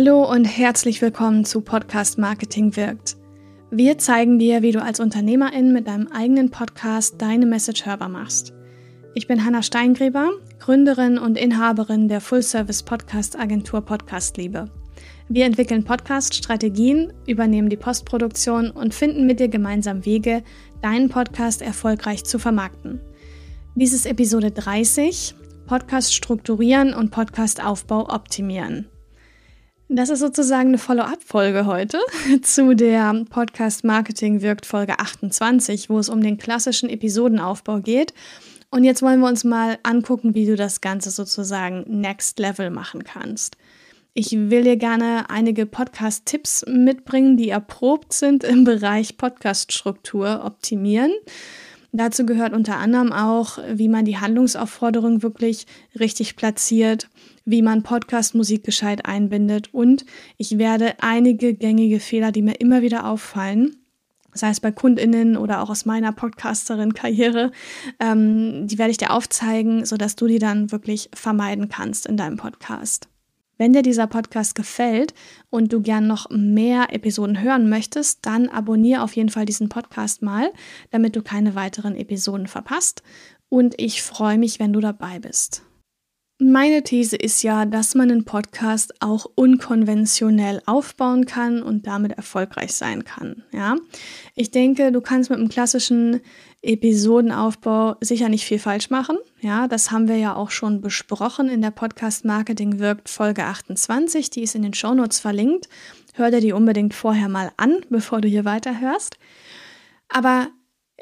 Hallo und herzlich willkommen zu Podcast Marketing wirkt. Wir zeigen dir, wie du als Unternehmerin mit deinem eigenen Podcast deine Message hörbar machst. Ich bin Hanna Steingräber, Gründerin und Inhaberin der Full-Service Podcast Agentur Podcastliebe. Wir entwickeln Podcast-Strategien, übernehmen die Postproduktion und finden mit dir gemeinsam Wege, deinen Podcast erfolgreich zu vermarkten. Dies ist Episode 30, Podcast strukturieren und Podcast-Aufbau optimieren. Das ist sozusagen eine Follow-up-Folge heute zu der Podcast Marketing wirkt Folge 28, wo es um den klassischen Episodenaufbau geht. Und jetzt wollen wir uns mal angucken, wie du das Ganze sozusagen Next Level machen kannst. Ich will dir gerne einige Podcast-Tipps mitbringen, die erprobt sind im Bereich Podcast-Struktur optimieren. Dazu gehört unter anderem auch, wie man die Handlungsaufforderung wirklich richtig platziert, wie man Podcast-Musik gescheit einbindet und ich werde einige gängige Fehler, die mir immer wieder auffallen, sei es bei KundInnen oder auch aus meiner Podcasterin-Karriere, ähm, die werde ich dir aufzeigen, sodass du die dann wirklich vermeiden kannst in deinem Podcast. Wenn dir dieser Podcast gefällt und du gern noch mehr Episoden hören möchtest, dann abonniere auf jeden Fall diesen Podcast mal, damit du keine weiteren Episoden verpasst. Und ich freue mich, wenn du dabei bist. Meine These ist ja, dass man einen Podcast auch unkonventionell aufbauen kann und damit erfolgreich sein kann. Ja, ich denke, du kannst mit einem klassischen Episodenaufbau sicher nicht viel falsch machen. Ja, das haben wir ja auch schon besprochen in der Podcast Marketing wirkt Folge 28. Die ist in den Shownotes verlinkt. Hör dir die unbedingt vorher mal an, bevor du hier weiterhörst. Aber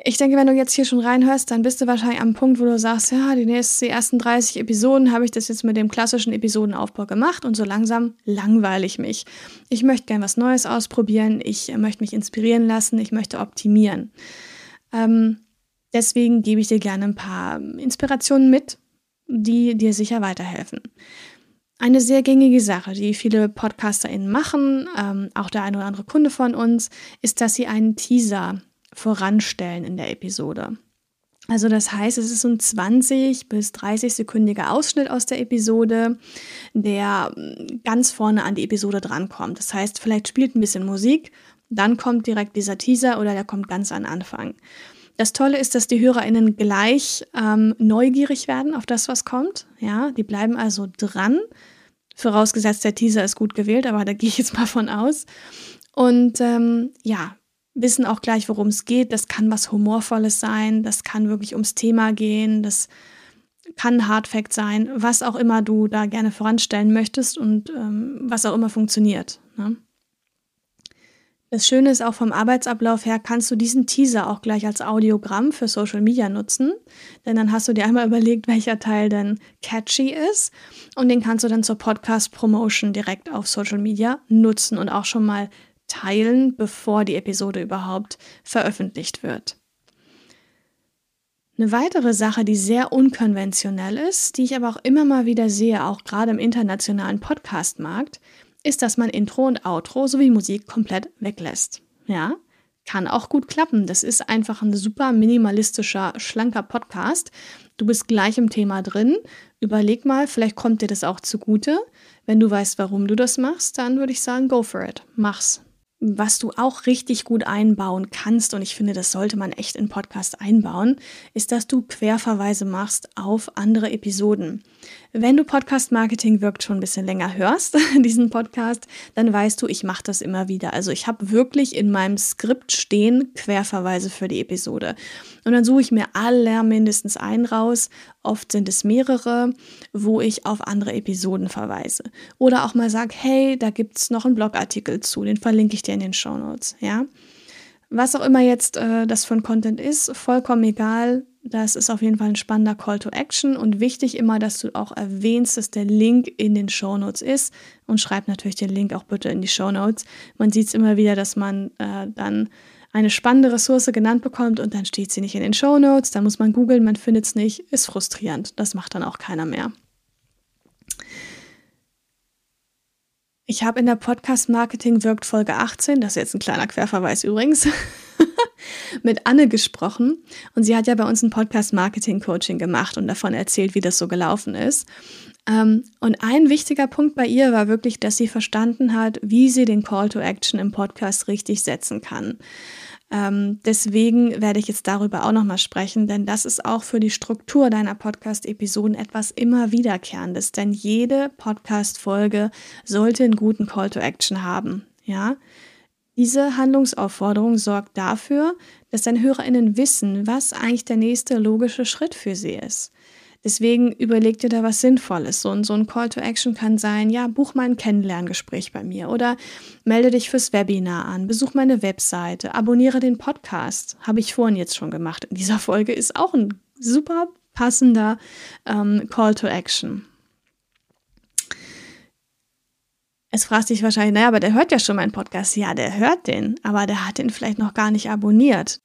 ich denke, wenn du jetzt hier schon reinhörst, dann bist du wahrscheinlich am Punkt, wo du sagst, ja, die nächsten, die ersten 30 Episoden habe ich das jetzt mit dem klassischen Episodenaufbau gemacht und so langsam langweile ich mich. Ich möchte gern was Neues ausprobieren, ich möchte mich inspirieren lassen, ich möchte optimieren. Ähm, deswegen gebe ich dir gerne ein paar Inspirationen mit, die dir sicher weiterhelfen. Eine sehr gängige Sache, die viele PodcasterInnen machen, ähm, auch der ein oder andere Kunde von uns, ist, dass sie einen Teaser voranstellen in der Episode. Also das heißt, es ist so ein 20 bis 30 sekündiger Ausschnitt aus der Episode, der mm, ganz vorne an die Episode drankommt. Das heißt, vielleicht spielt ein bisschen Musik, dann kommt direkt dieser Teaser oder der kommt ganz an Anfang. Das Tolle ist, dass die HörerInnen gleich ähm, neugierig werden auf das, was kommt. Ja, die bleiben also dran. Vorausgesetzt, der Teaser ist gut gewählt, aber da gehe ich jetzt mal von aus. Und ähm, ja, wissen auch gleich, worum es geht. Das kann was Humorvolles sein, das kann wirklich ums Thema gehen, das kann Hardfact sein, was auch immer du da gerne voranstellen möchtest und ähm, was auch immer funktioniert. Ne? Das Schöne ist auch vom Arbeitsablauf her, kannst du diesen Teaser auch gleich als Audiogramm für Social Media nutzen. Denn dann hast du dir einmal überlegt, welcher Teil denn catchy ist. Und den kannst du dann zur Podcast Promotion direkt auf Social Media nutzen und auch schon mal teilen, bevor die Episode überhaupt veröffentlicht wird. Eine weitere Sache, die sehr unkonventionell ist, die ich aber auch immer mal wieder sehe, auch gerade im internationalen Podcast-Markt, ist, dass man Intro und Outro sowie Musik komplett weglässt. Ja, kann auch gut klappen. Das ist einfach ein super minimalistischer, schlanker Podcast. Du bist gleich im Thema drin. Überleg mal, vielleicht kommt dir das auch zugute. Wenn du weißt, warum du das machst, dann würde ich sagen, go for it. Mach's. Was du auch richtig gut einbauen kannst, und ich finde, das sollte man echt in Podcast einbauen, ist, dass du Querverweise machst auf andere Episoden. Wenn du Podcast Marketing wirkt schon ein bisschen länger hörst, diesen Podcast, dann weißt du, ich mache das immer wieder. Also ich habe wirklich in meinem Skript stehen Querverweise für die Episode. Und dann suche ich mir alle mindestens einen raus. Oft sind es mehrere, wo ich auf andere Episoden verweise. Oder auch mal sage, hey, da gibt es noch einen Blogartikel zu, den verlinke ich dir in den Show Notes. Ja? Was auch immer jetzt äh, das für ein Content ist, vollkommen egal das ist auf jeden Fall ein spannender Call to Action und wichtig immer, dass du auch erwähnst, dass der Link in den Show Notes ist und schreib natürlich den Link auch bitte in die Show Notes. Man sieht es immer wieder, dass man äh, dann eine spannende Ressource genannt bekommt und dann steht sie nicht in den Show Notes, dann muss man googeln, man findet es nicht, ist frustrierend. Das macht dann auch keiner mehr. Ich habe in der Podcast Marketing wirkt Folge 18, das ist jetzt ein kleiner Querverweis übrigens, mit Anne gesprochen und sie hat ja bei uns ein Podcast Marketing Coaching gemacht und davon erzählt, wie das so gelaufen ist. Ähm, und ein wichtiger Punkt bei ihr war wirklich, dass sie verstanden hat, wie sie den Call to Action im Podcast richtig setzen kann. Ähm, deswegen werde ich jetzt darüber auch nochmal sprechen, denn das ist auch für die Struktur deiner Podcast-Episoden etwas immer Wiederkehrendes. Denn jede Podcast-Folge sollte einen guten Call to Action haben. Ja, diese Handlungsaufforderung sorgt dafür, dass deine HörerInnen wissen, was eigentlich der nächste logische Schritt für sie ist. Deswegen überleg dir da was Sinnvolles. So, so ein Call to Action kann sein, ja, buch mal ein Kennenlerngespräch bei mir oder melde dich fürs Webinar an, besuch meine Webseite, abonniere den Podcast. Habe ich vorhin jetzt schon gemacht. In dieser Folge ist auch ein super passender ähm, Call to Action. Es fragt sich wahrscheinlich, naja, aber der hört ja schon meinen Podcast. Ja, der hört den, aber der hat den vielleicht noch gar nicht abonniert.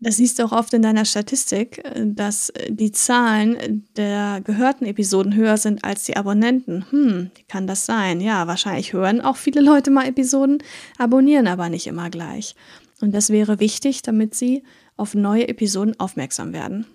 Das siehst du auch oft in deiner Statistik, äh, dass äh, die Zahlen der gehörten Episoden höher sind als die Abonnenten. Hm, kann das sein? Ja, wahrscheinlich hören auch viele Leute mal Episoden, abonnieren aber nicht immer gleich. Und das wäre wichtig, damit sie auf neue Episoden aufmerksam werden.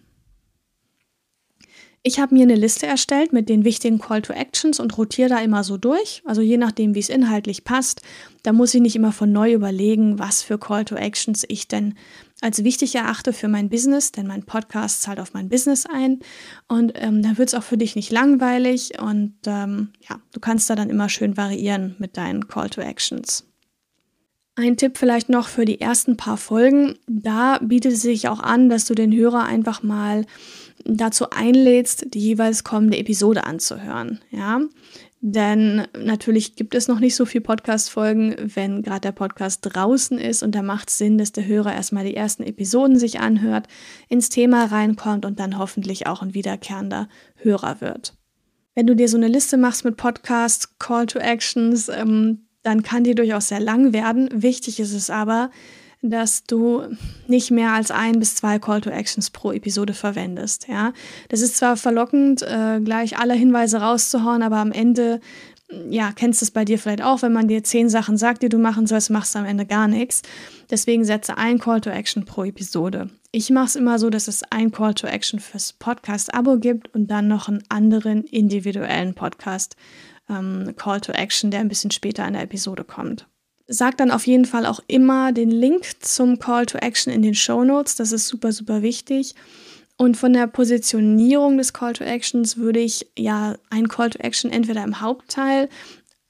Ich habe mir eine Liste erstellt mit den wichtigen Call to Actions und rotiere da immer so durch. Also je nachdem, wie es inhaltlich passt. Da muss ich nicht immer von neu überlegen, was für Call to Actions ich denn als wichtig erachte für mein Business, denn mein Podcast zahlt auf mein Business ein. Und ähm, dann wird es auch für dich nicht langweilig und ähm, ja, du kannst da dann immer schön variieren mit deinen Call to Actions. Ein Tipp vielleicht noch für die ersten paar Folgen. Da bietet es sich auch an, dass du den Hörer einfach mal dazu einlädst, die jeweils kommende Episode anzuhören. Ja, denn natürlich gibt es noch nicht so viele Podcast-Folgen, wenn gerade der Podcast draußen ist und da macht es Sinn, dass der Hörer erstmal die ersten Episoden sich anhört, ins Thema reinkommt und dann hoffentlich auch ein wiederkehrender Hörer wird. Wenn du dir so eine Liste machst mit Podcasts, Call to Actions, ähm, dann kann die durchaus sehr lang werden. Wichtig ist es aber, dass du nicht mehr als ein bis zwei Call to Actions pro Episode verwendest. Ja, das ist zwar verlockend, äh, gleich alle Hinweise rauszuhauen, aber am Ende, ja, kennst du es bei dir vielleicht auch, wenn man dir zehn Sachen sagt, die du machen sollst, machst du am Ende gar nichts. Deswegen setze ein Call to Action pro Episode. Ich mache es immer so, dass es ein Call to Action fürs Podcast-Abo gibt und dann noch einen anderen individuellen Podcast ähm, Call to Action, der ein bisschen später in der Episode kommt. Sag dann auf jeden Fall auch immer den Link zum Call to Action in den Show Notes. Das ist super, super wichtig. Und von der Positionierung des Call to Actions würde ich ja ein Call to Action entweder im Hauptteil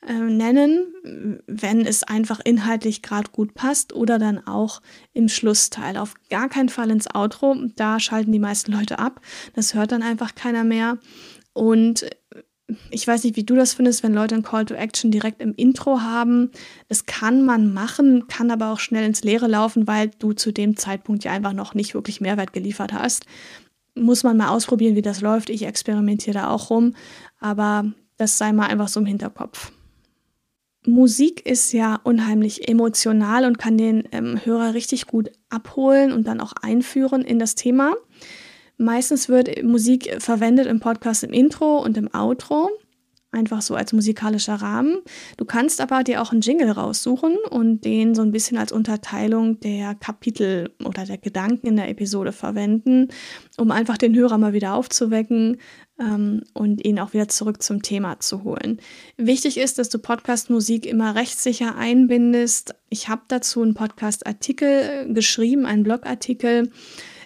äh, nennen, wenn es einfach inhaltlich gerade gut passt, oder dann auch im Schlussteil. Auf gar keinen Fall ins Outro. Da schalten die meisten Leute ab. Das hört dann einfach keiner mehr. Und ich weiß nicht, wie du das findest, wenn Leute ein Call to Action direkt im Intro haben. Das kann man machen, kann aber auch schnell ins Leere laufen, weil du zu dem Zeitpunkt ja einfach noch nicht wirklich Mehrwert geliefert hast. Muss man mal ausprobieren, wie das läuft. Ich experimentiere da auch rum, aber das sei mal einfach so im Hinterkopf. Musik ist ja unheimlich emotional und kann den ähm, Hörer richtig gut abholen und dann auch einführen in das Thema. Meistens wird Musik verwendet im Podcast im Intro und im Outro, einfach so als musikalischer Rahmen. Du kannst aber dir auch einen Jingle raussuchen und den so ein bisschen als Unterteilung der Kapitel oder der Gedanken in der Episode verwenden, um einfach den Hörer mal wieder aufzuwecken ähm, und ihn auch wieder zurück zum Thema zu holen. Wichtig ist, dass du Podcast-Musik immer rechtssicher einbindest. Ich habe dazu einen Podcast-Artikel geschrieben, einen Blogartikel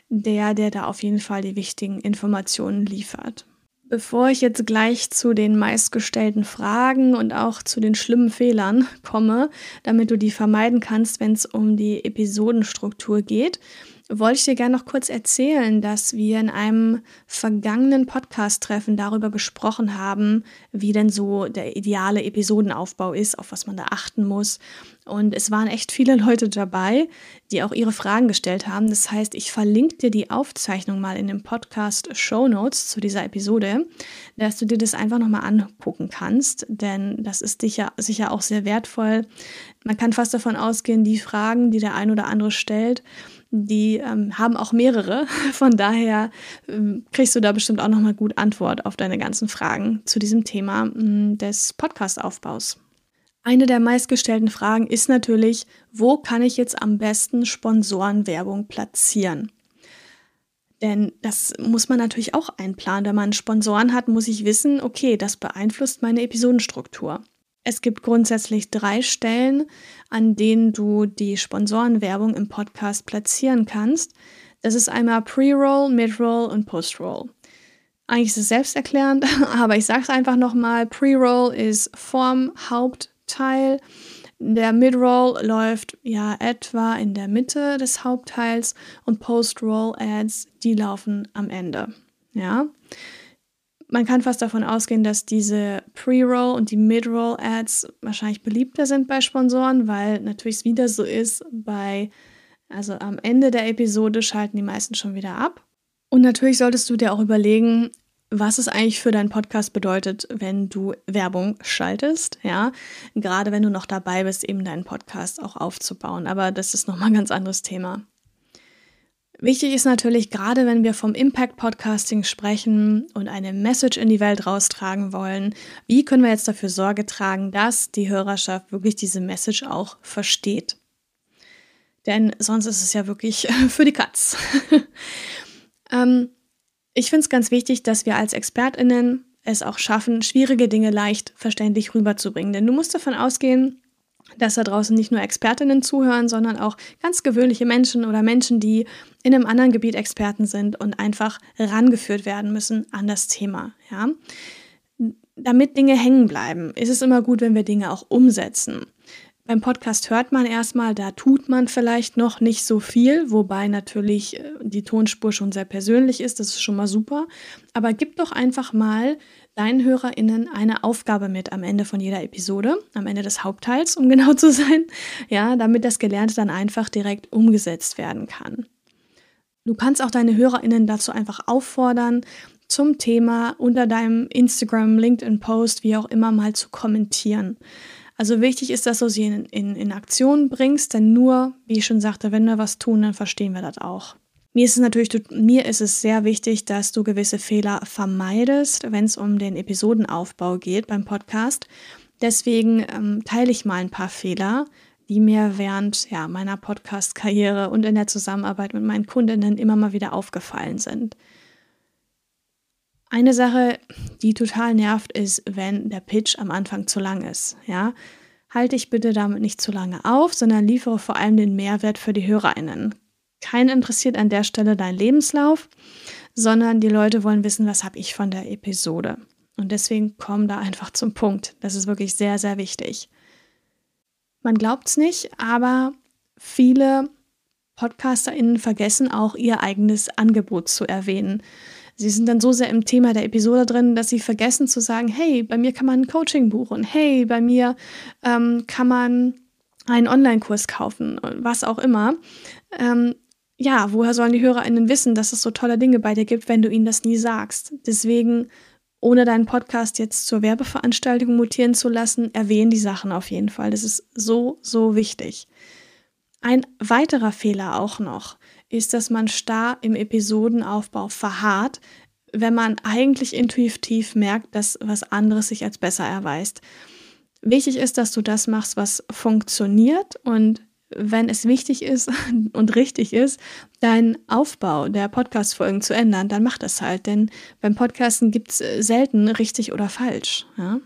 der, der da auf jeden Fall die wichtigen Informationen liefert. Bevor ich jetzt gleich zu den meistgestellten Fragen und auch zu den schlimmen Fehlern komme, damit du die vermeiden kannst, wenn es um die Episodenstruktur geht, wollte ich dir gerne noch kurz erzählen, dass wir in einem vergangenen Podcast-Treffen darüber gesprochen haben, wie denn so der ideale Episodenaufbau ist, auf was man da achten muss. Und es waren echt viele Leute dabei, die auch ihre Fragen gestellt haben. Das heißt, ich verlinke dir die Aufzeichnung mal in dem Podcast Show Notes zu dieser Episode, dass du dir das einfach nochmal angucken kannst, denn das ist sicher, sicher auch sehr wertvoll. Man kann fast davon ausgehen, die Fragen, die der ein oder andere stellt, die ähm, haben auch mehrere. Von daher ähm, kriegst du da bestimmt auch nochmal gut Antwort auf deine ganzen Fragen zu diesem Thema ähm, des Podcast-Aufbaus. Eine der meistgestellten Fragen ist natürlich, wo kann ich jetzt am besten Sponsorenwerbung platzieren? Denn das muss man natürlich auch einplanen. Wenn man Sponsoren hat, muss ich wissen, okay, das beeinflusst meine Episodenstruktur. Es gibt grundsätzlich drei Stellen, an denen du die Sponsorenwerbung im Podcast platzieren kannst. Das ist einmal Pre-Roll, Mid-Roll und Post-Roll. Eigentlich ist es selbsterklärend, aber ich sage es einfach nochmal. Pre-Roll ist Form, Hauptteil. Der Mid-Roll läuft ja etwa in der Mitte des Hauptteils und Post-Roll-Ads, die laufen am Ende. Ja. Man kann fast davon ausgehen, dass diese Pre-Roll und die Mid-Roll-Ads wahrscheinlich beliebter sind bei Sponsoren, weil natürlich es wieder so ist, bei, also am Ende der Episode schalten die meisten schon wieder ab. Und natürlich solltest du dir auch überlegen, was es eigentlich für deinen Podcast bedeutet, wenn du Werbung schaltest, ja. Gerade wenn du noch dabei bist, eben deinen Podcast auch aufzubauen. Aber das ist nochmal ein ganz anderes Thema. Wichtig ist natürlich, gerade wenn wir vom Impact Podcasting sprechen und eine Message in die Welt raustragen wollen, wie können wir jetzt dafür Sorge tragen, dass die Hörerschaft wirklich diese Message auch versteht? Denn sonst ist es ja wirklich für die Katz. ähm, ich finde es ganz wichtig, dass wir als ExpertInnen es auch schaffen, schwierige Dinge leicht verständlich rüberzubringen. Denn du musst davon ausgehen, dass da draußen nicht nur Expertinnen zuhören, sondern auch ganz gewöhnliche Menschen oder Menschen, die in einem anderen Gebiet Experten sind und einfach rangeführt werden müssen an das Thema. Ja? Damit Dinge hängen bleiben, ist es immer gut, wenn wir Dinge auch umsetzen. Beim Podcast hört man erstmal, da tut man vielleicht noch nicht so viel, wobei natürlich äh, die Tonspur schon sehr persönlich ist, das ist schon mal super. Aber gib doch einfach mal deinen HörerInnen eine Aufgabe mit am Ende von jeder Episode, am Ende des Hauptteils, um genau zu sein, ja, damit das Gelernte dann einfach direkt umgesetzt werden kann. Du kannst auch deine HörerInnen dazu einfach auffordern, zum Thema unter deinem Instagram, LinkedIn-Post, wie auch immer mal zu kommentieren. Also wichtig ist, dass du sie in, in, in Aktion bringst, denn nur, wie ich schon sagte, wenn wir was tun, dann verstehen wir das auch. Mir ist es natürlich, mir ist es sehr wichtig, dass du gewisse Fehler vermeidest, wenn es um den Episodenaufbau geht beim Podcast. Deswegen ähm, teile ich mal ein paar Fehler, die mir während ja, meiner Podcast-Karriere und in der Zusammenarbeit mit meinen Kundinnen immer mal wieder aufgefallen sind. Eine Sache, die total nervt, ist, wenn der Pitch am Anfang zu lang ist. Ja, halte dich bitte damit nicht zu lange auf, sondern liefere vor allem den Mehrwert für die HörerInnen. Keinen interessiert an der Stelle dein Lebenslauf, sondern die Leute wollen wissen, was habe ich von der Episode. Und deswegen komm da einfach zum Punkt. Das ist wirklich sehr, sehr wichtig. Man glaubt es nicht, aber viele PodcasterInnen vergessen auch ihr eigenes Angebot zu erwähnen. Sie sind dann so sehr im Thema der Episode drin, dass sie vergessen zu sagen, hey, bei mir kann man ein Coaching buchen, hey, bei mir ähm, kann man einen Online-Kurs kaufen, was auch immer. Ähm, ja, woher sollen die HörerInnen wissen, dass es so tolle Dinge bei dir gibt, wenn du ihnen das nie sagst? Deswegen, ohne deinen Podcast jetzt zur Werbeveranstaltung mutieren zu lassen, erwähnen die Sachen auf jeden Fall. Das ist so, so wichtig. Ein weiterer Fehler auch noch ist, dass man starr im Episodenaufbau verharrt, wenn man eigentlich intuitiv merkt, dass was anderes sich als besser erweist. Wichtig ist, dass du das machst, was funktioniert und wenn es wichtig ist und richtig ist, deinen Aufbau der Podcast-Folgen zu ändern, dann mach das halt. Denn beim Podcasten gibt es selten richtig oder falsch. Ja?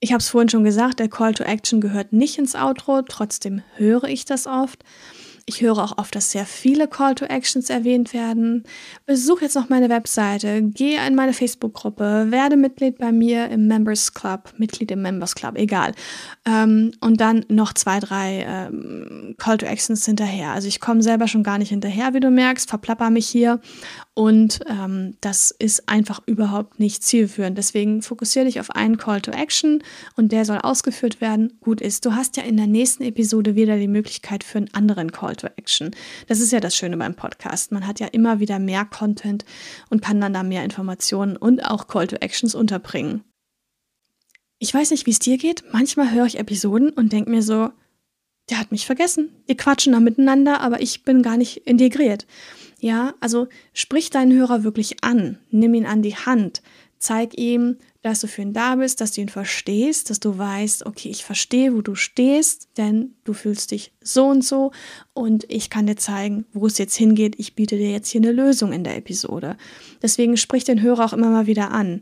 Ich habe es vorhin schon gesagt, der Call to Action gehört nicht ins Outro, trotzdem höre ich das oft. Ich höre auch oft, dass sehr viele Call to Actions erwähnt werden. Besuch jetzt noch meine Webseite, gehe in meine Facebook-Gruppe, werde Mitglied bei mir im Members Club, Mitglied im Members Club, egal. Ähm, und dann noch zwei, drei ähm, Call to Actions hinterher. Also ich komme selber schon gar nicht hinterher, wie du merkst, verplapper mich hier und ähm, das ist einfach überhaupt nicht zielführend. Deswegen fokussiere dich auf einen Call to Action und der soll ausgeführt werden. Gut ist, du hast ja in der nächsten Episode wieder die Möglichkeit für einen anderen Call to Action. Das ist ja das Schöne beim Podcast. Man hat ja immer wieder mehr Content und kann dann da mehr Informationen und auch Call to Actions unterbringen. Ich weiß nicht, wie es dir geht. Manchmal höre ich Episoden und denke mir so, der hat mich vergessen. Wir quatschen da miteinander, aber ich bin gar nicht integriert. Ja, also sprich deinen Hörer wirklich an, nimm ihn an die Hand, Zeig ihm, dass du für ihn da bist, dass du ihn verstehst, dass du weißt, okay, ich verstehe, wo du stehst, denn du fühlst dich so und so und ich kann dir zeigen, wo es jetzt hingeht. Ich biete dir jetzt hier eine Lösung in der Episode. Deswegen sprich den Hörer auch immer mal wieder an.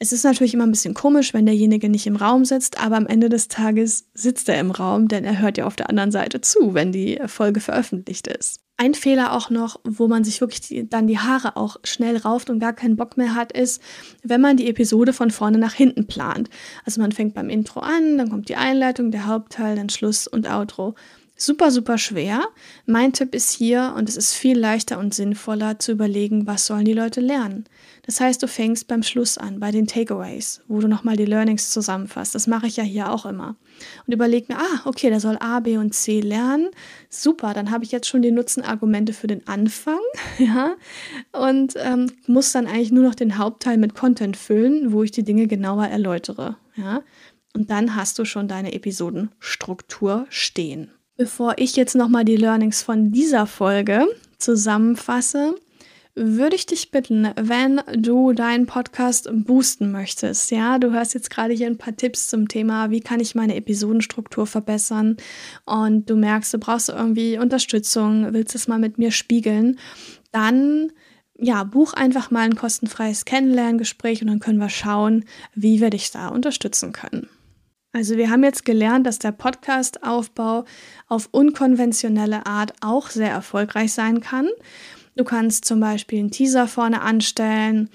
Es ist natürlich immer ein bisschen komisch, wenn derjenige nicht im Raum sitzt, aber am Ende des Tages sitzt er im Raum, denn er hört ja auf der anderen Seite zu, wenn die Folge veröffentlicht ist. Ein Fehler auch noch, wo man sich wirklich die, dann die Haare auch schnell rauft und gar keinen Bock mehr hat, ist, wenn man die Episode von vorne nach hinten plant. Also man fängt beim Intro an, dann kommt die Einleitung, der Hauptteil, dann Schluss und Outro super, super schwer. Mein Tipp ist hier, und es ist viel leichter und sinnvoller zu überlegen, was sollen die Leute lernen. Das heißt, du fängst beim Schluss an, bei den Takeaways, wo du nochmal die Learnings zusammenfasst. Das mache ich ja hier auch immer. Und überleg mir, ah, okay, der soll A, B und C lernen. Super, dann habe ich jetzt schon die Nutzenargumente für den Anfang, ja, und ähm, muss dann eigentlich nur noch den Hauptteil mit Content füllen, wo ich die Dinge genauer erläutere, ja. Und dann hast du schon deine Episodenstruktur stehen. Bevor ich jetzt nochmal die Learnings von dieser Folge zusammenfasse, würde ich dich bitten, wenn du deinen Podcast boosten möchtest, ja, du hörst jetzt gerade hier ein paar Tipps zum Thema, wie kann ich meine Episodenstruktur verbessern? Und du merkst, du brauchst irgendwie Unterstützung, willst es mal mit mir spiegeln, dann ja, buch einfach mal ein kostenfreies Kennenlerngespräch und dann können wir schauen, wie wir dich da unterstützen können. Also wir haben jetzt gelernt, dass der Podcast-Aufbau auf unkonventionelle Art auch sehr erfolgreich sein kann. Du kannst zum Beispiel einen Teaser vorne anstellen.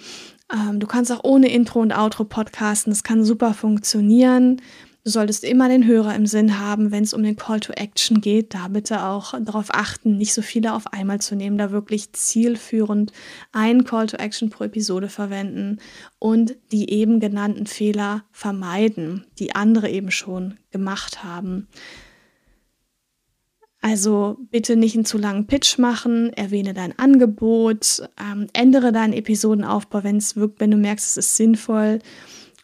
Ähm, du kannst auch ohne Intro und Outro podcasten. Das kann super funktionieren. Du solltest immer den Hörer im Sinn haben, wenn es um den Call to Action geht. Da bitte auch darauf achten, nicht so viele auf einmal zu nehmen, da wirklich zielführend einen Call to Action pro Episode verwenden und die eben genannten Fehler vermeiden, die andere eben schon gemacht haben. Also bitte nicht einen zu langen Pitch machen, erwähne dein Angebot, ähm, ändere deinen Episodenaufbau, wenn es wirkt, wenn du merkst, es ist sinnvoll.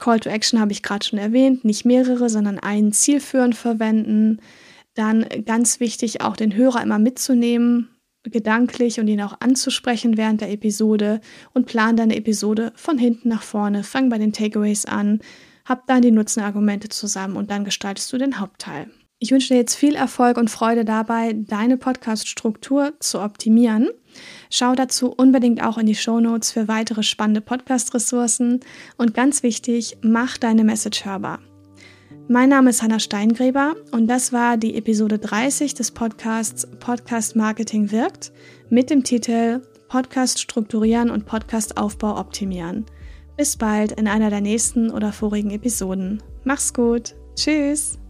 Call to Action habe ich gerade schon erwähnt, nicht mehrere, sondern einen zielführend verwenden. Dann ganz wichtig, auch den Hörer immer mitzunehmen, gedanklich und ihn auch anzusprechen während der Episode und plan deine Episode von hinten nach vorne. Fang bei den Takeaways an, hab dann die Nutzenargumente zusammen und dann gestaltest du den Hauptteil. Ich wünsche dir jetzt viel Erfolg und Freude dabei, deine Podcast-Struktur zu optimieren. Schau dazu unbedingt auch in die Show Notes für weitere spannende Podcast-Ressourcen und ganz wichtig, mach deine Message hörbar. Mein Name ist Hanna Steingräber und das war die Episode 30 des Podcasts Podcast Marketing wirkt mit dem Titel Podcast strukturieren und Podcast Aufbau optimieren. Bis bald in einer der nächsten oder vorigen Episoden. Mach's gut. Tschüss.